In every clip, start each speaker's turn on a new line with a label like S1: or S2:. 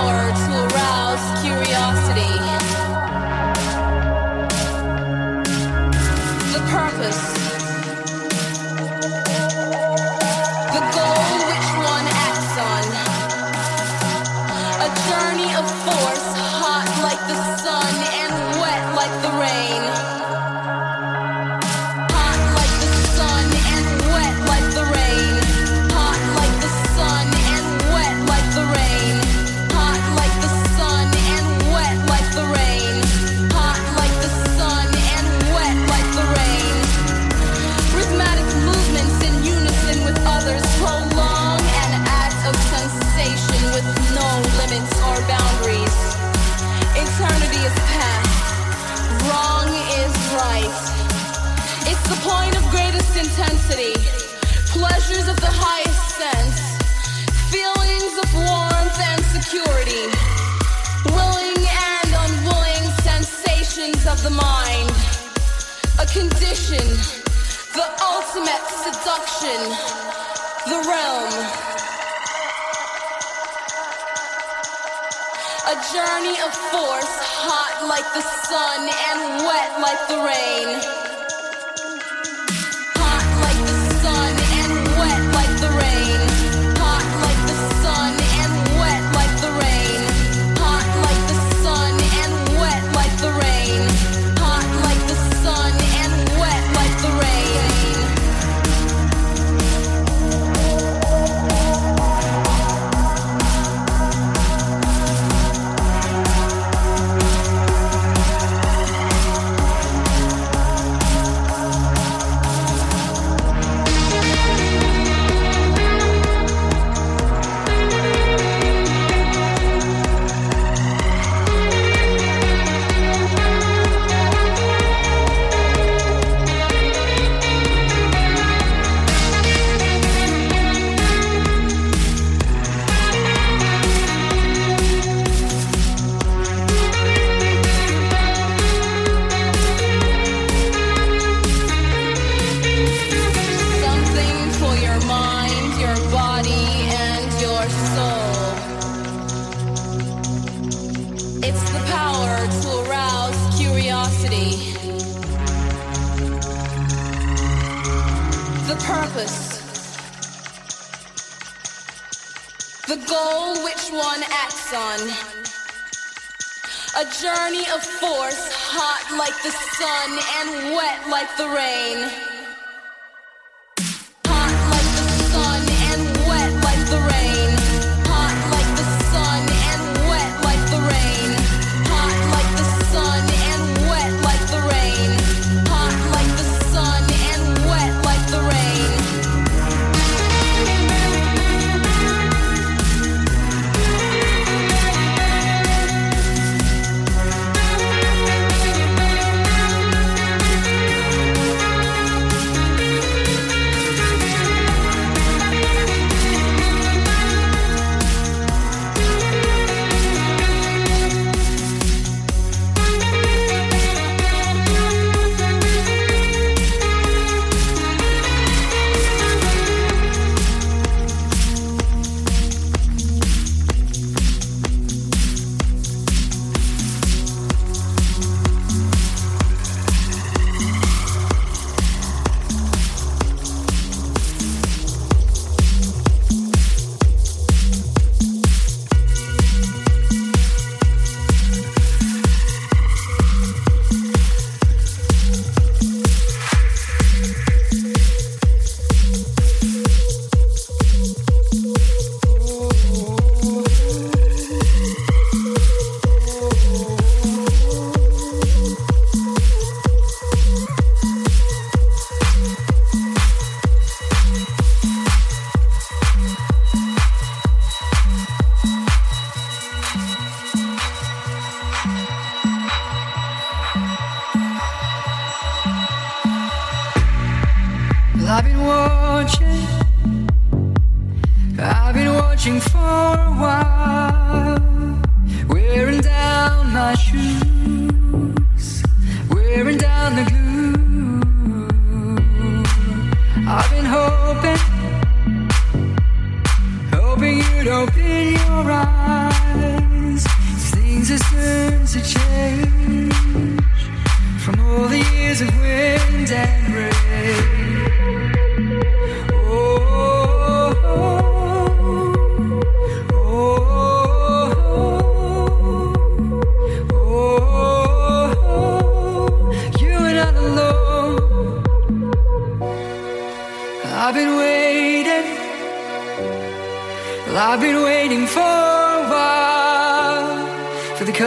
S1: dollar or two the
S2: mind, a condition, the ultimate seduction, the realm. A journey of force, hot like the sun and wet like the rain. purpose. The goal which one acts on. A journey of force, hot like the sun and wet like the rain.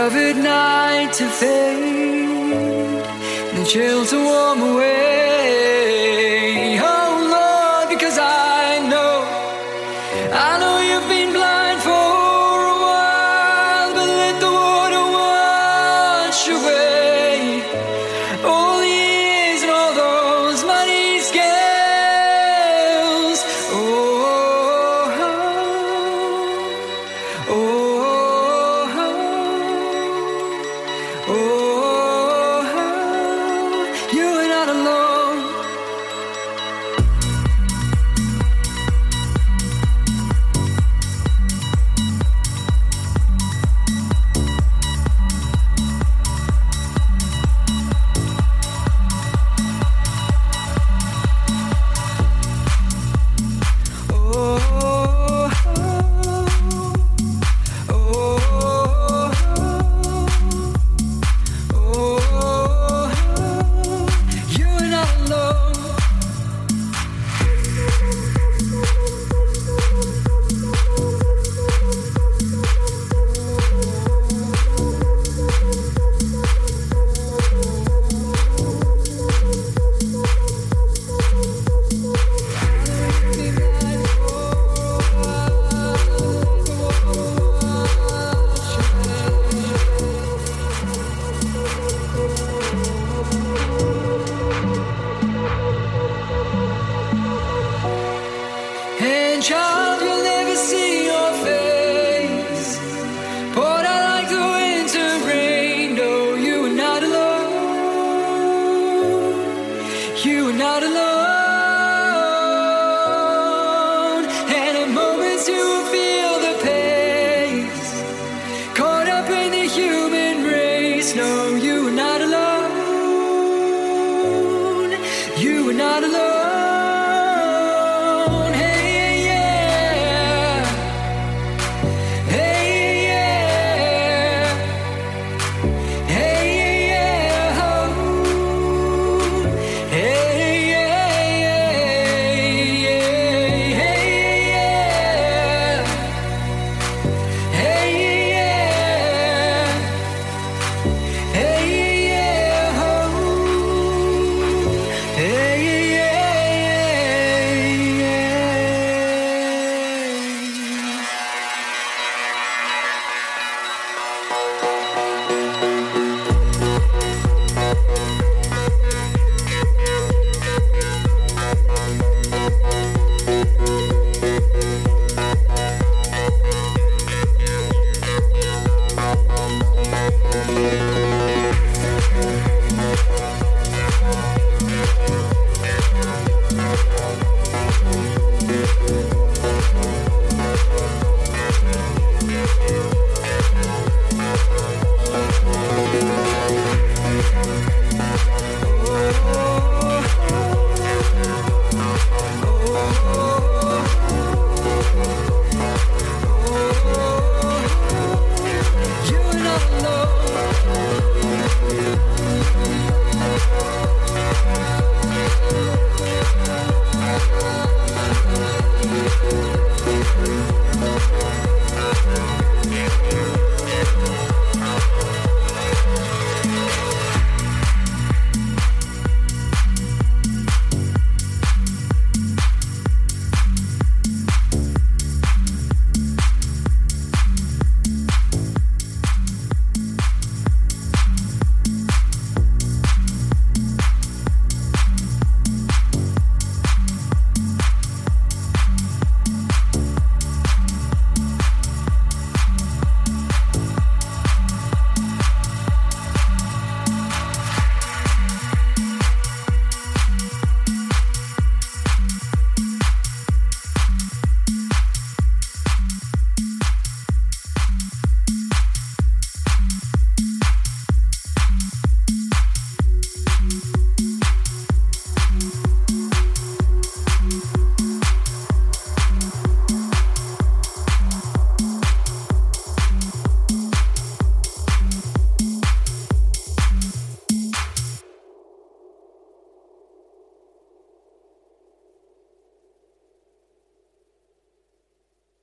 S3: covered night to fade, the chill to warm away.